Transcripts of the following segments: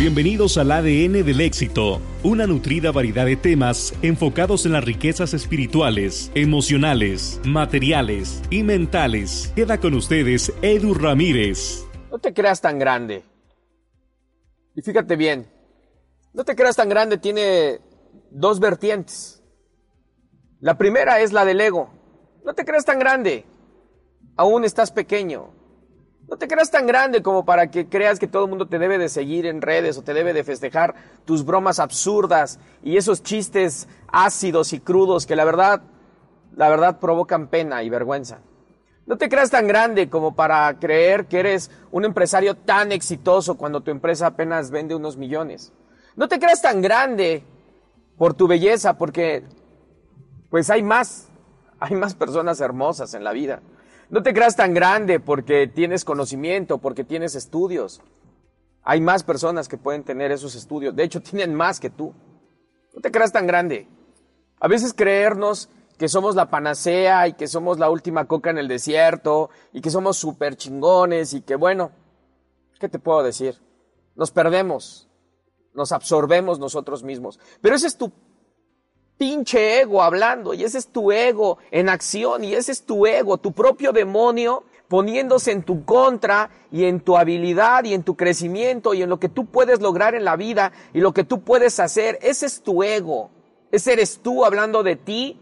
Bienvenidos al ADN del éxito, una nutrida variedad de temas enfocados en las riquezas espirituales, emocionales, materiales y mentales. Queda con ustedes Edu Ramírez. No te creas tan grande. Y fíjate bien, no te creas tan grande tiene dos vertientes. La primera es la del ego. No te creas tan grande. Aún estás pequeño. No te creas tan grande como para que creas que todo el mundo te debe de seguir en redes o te debe de festejar tus bromas absurdas y esos chistes ácidos y crudos que la verdad, la verdad provocan pena y vergüenza. No te creas tan grande como para creer que eres un empresario tan exitoso cuando tu empresa apenas vende unos millones. No te creas tan grande por tu belleza porque pues hay más, hay más personas hermosas en la vida. No te creas tan grande porque tienes conocimiento, porque tienes estudios. Hay más personas que pueden tener esos estudios. De hecho, tienen más que tú. No te creas tan grande. A veces creernos que somos la panacea y que somos la última coca en el desierto y que somos súper chingones y que bueno, ¿qué te puedo decir? Nos perdemos, nos absorbemos nosotros mismos. Pero ese es tu pinche ego hablando y ese es tu ego en acción y ese es tu ego, tu propio demonio poniéndose en tu contra y en tu habilidad y en tu crecimiento y en lo que tú puedes lograr en la vida y lo que tú puedes hacer. Ese es tu ego. Ese eres tú hablando de ti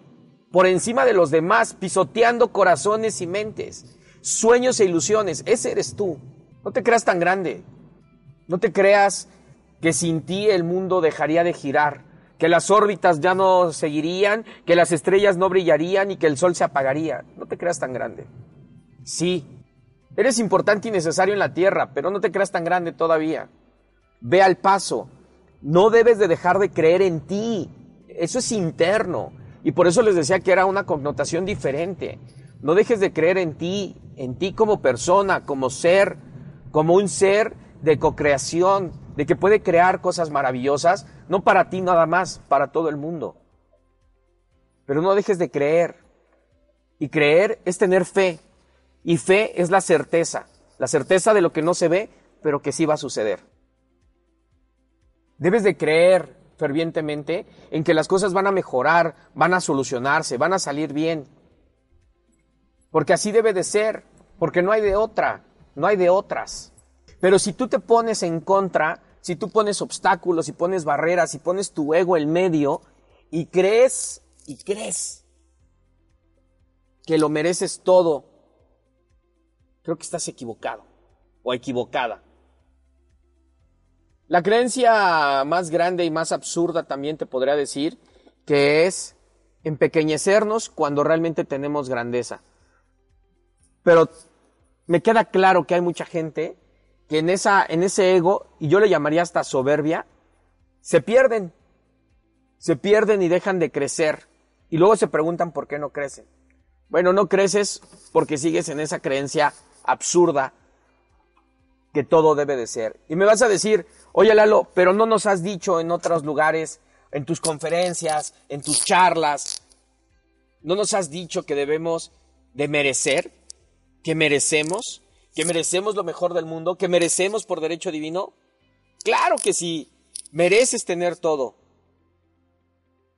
por encima de los demás, pisoteando corazones y mentes, sueños e ilusiones. Ese eres tú. No te creas tan grande. No te creas que sin ti el mundo dejaría de girar que las órbitas ya no seguirían, que las estrellas no brillarían y que el sol se apagaría. No te creas tan grande. Sí, eres importante y necesario en la tierra, pero no te creas tan grande todavía. Ve al paso. No debes de dejar de creer en ti. Eso es interno. Y por eso les decía que era una connotación diferente. No dejes de creer en ti, en ti como persona, como ser, como un ser de cocreación, de que puede crear cosas maravillosas, no para ti nada más, para todo el mundo. Pero no dejes de creer. Y creer es tener fe. Y fe es la certeza, la certeza de lo que no se ve, pero que sí va a suceder. Debes de creer fervientemente en que las cosas van a mejorar, van a solucionarse, van a salir bien. Porque así debe de ser, porque no hay de otra, no hay de otras. Pero si tú te pones en contra, si tú pones obstáculos y pones barreras y pones tu ego en medio y crees y crees que lo mereces todo, creo que estás equivocado o equivocada. La creencia más grande y más absurda también te podría decir que es empequeñecernos cuando realmente tenemos grandeza. Pero me queda claro que hay mucha gente que en, esa, en ese ego, y yo le llamaría hasta soberbia, se pierden. Se pierden y dejan de crecer. Y luego se preguntan por qué no crecen. Bueno, no creces porque sigues en esa creencia absurda que todo debe de ser. Y me vas a decir, oye Lalo, pero no nos has dicho en otros lugares, en tus conferencias, en tus charlas, no nos has dicho que debemos de merecer, que merecemos que merecemos lo mejor del mundo, que merecemos por derecho divino? Claro que sí, mereces tener todo.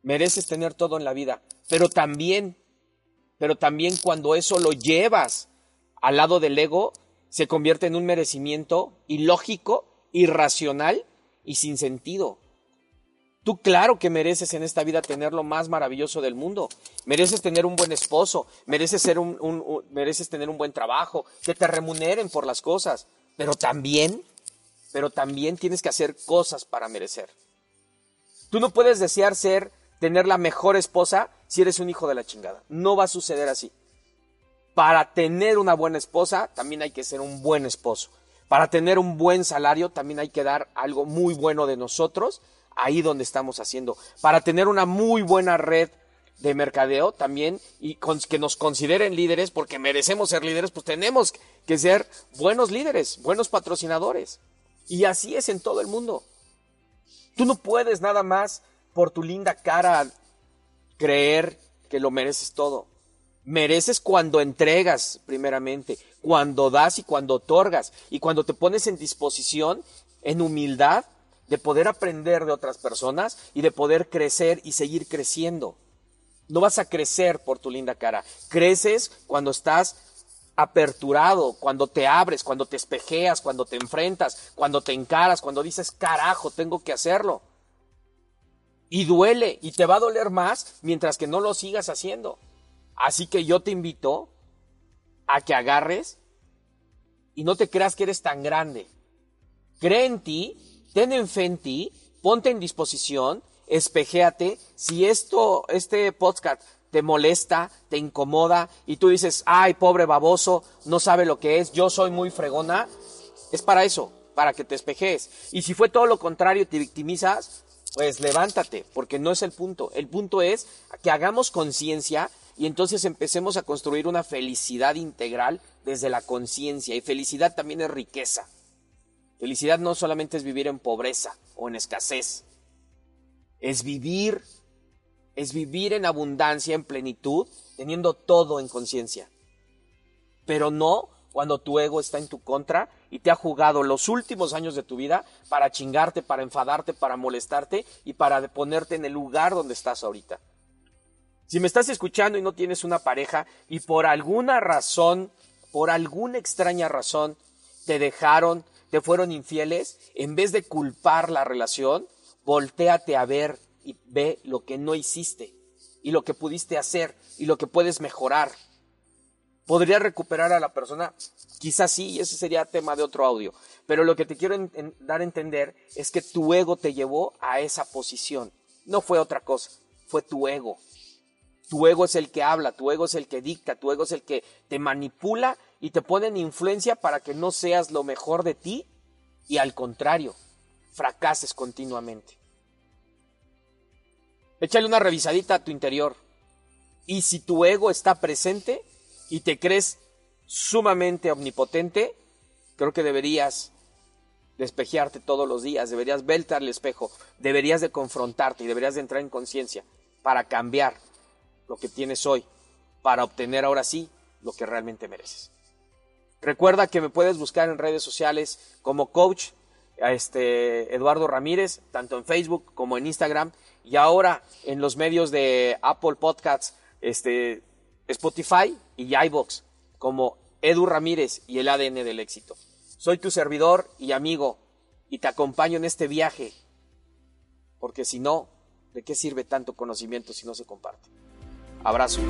Mereces tener todo en la vida, pero también, pero también cuando eso lo llevas al lado del ego, se convierte en un merecimiento ilógico, irracional y sin sentido. Tú claro que mereces en esta vida tener lo más maravilloso del mundo. Mereces tener un buen esposo, mereces, ser un, mereces tener un buen trabajo, que te remuneren por las cosas. Pero también, pero también tienes que hacer cosas para merecer. Tú no puedes desear ser, tener la mejor esposa si eres un hijo de la chingada. No va a suceder así. Para tener una buena esposa, también hay que ser un buen esposo. Para tener un buen salario, también hay que dar algo muy bueno de nosotros ahí donde estamos haciendo. Para tener una muy buena red de mercadeo también y que nos consideren líderes, porque merecemos ser líderes, pues tenemos que ser buenos líderes, buenos patrocinadores. Y así es en todo el mundo. Tú no puedes nada más por tu linda cara creer que lo mereces todo. Mereces cuando entregas, primeramente, cuando das y cuando otorgas, y cuando te pones en disposición, en humildad, de poder aprender de otras personas y de poder crecer y seguir creciendo. No vas a crecer por tu linda cara. Creces cuando estás aperturado, cuando te abres, cuando te espejeas, cuando te enfrentas, cuando te encaras, cuando dices, carajo, tengo que hacerlo. Y duele, y te va a doler más mientras que no lo sigas haciendo. Así que yo te invito a que agarres y no te creas que eres tan grande. Cree en ti, ten en fe en ti, ponte en disposición, espejéate. Si esto, este podcast te molesta, te incomoda y tú dices, ay, pobre baboso, no sabe lo que es, yo soy muy fregona, es para eso, para que te espejes. Y si fue todo lo contrario, te victimizas, pues levántate, porque no es el punto. El punto es que hagamos conciencia y entonces empecemos a construir una felicidad integral desde la conciencia. Y felicidad también es riqueza. Felicidad no solamente es vivir en pobreza o en escasez, es vivir es vivir en abundancia, en plenitud, teniendo todo en conciencia. Pero no cuando tu ego está en tu contra y te ha jugado los últimos años de tu vida para chingarte, para enfadarte, para molestarte y para ponerte en el lugar donde estás ahorita. Si me estás escuchando y no tienes una pareja y por alguna razón, por alguna extraña razón, te dejaron, te fueron infieles, en vez de culpar la relación, volteate a ver y ve lo que no hiciste y lo que pudiste hacer y lo que puedes mejorar. ¿Podría recuperar a la persona? Quizás sí, y ese sería tema de otro audio. Pero lo que te quiero dar a entender es que tu ego te llevó a esa posición. No fue otra cosa, fue tu ego. Tu ego es el que habla, tu ego es el que dicta, tu ego es el que te manipula y te pone en influencia para que no seas lo mejor de ti y al contrario, fracases continuamente. Échale una revisadita a tu interior. Y si tu ego está presente y te crees sumamente omnipotente, creo que deberías despejearte todos los días, deberías verte al espejo, deberías de confrontarte y deberías de entrar en conciencia para cambiar lo que tienes hoy, para obtener ahora sí lo que realmente mereces. Recuerda que me puedes buscar en redes sociales como coach este, Eduardo Ramírez, tanto en Facebook como en Instagram y ahora en los medios de Apple Podcasts, este, Spotify y iBox, como Edu Ramírez y el ADN del éxito. Soy tu servidor y amigo y te acompaño en este viaje, porque si no, ¿de qué sirve tanto conocimiento si no se comparte? Abrazo.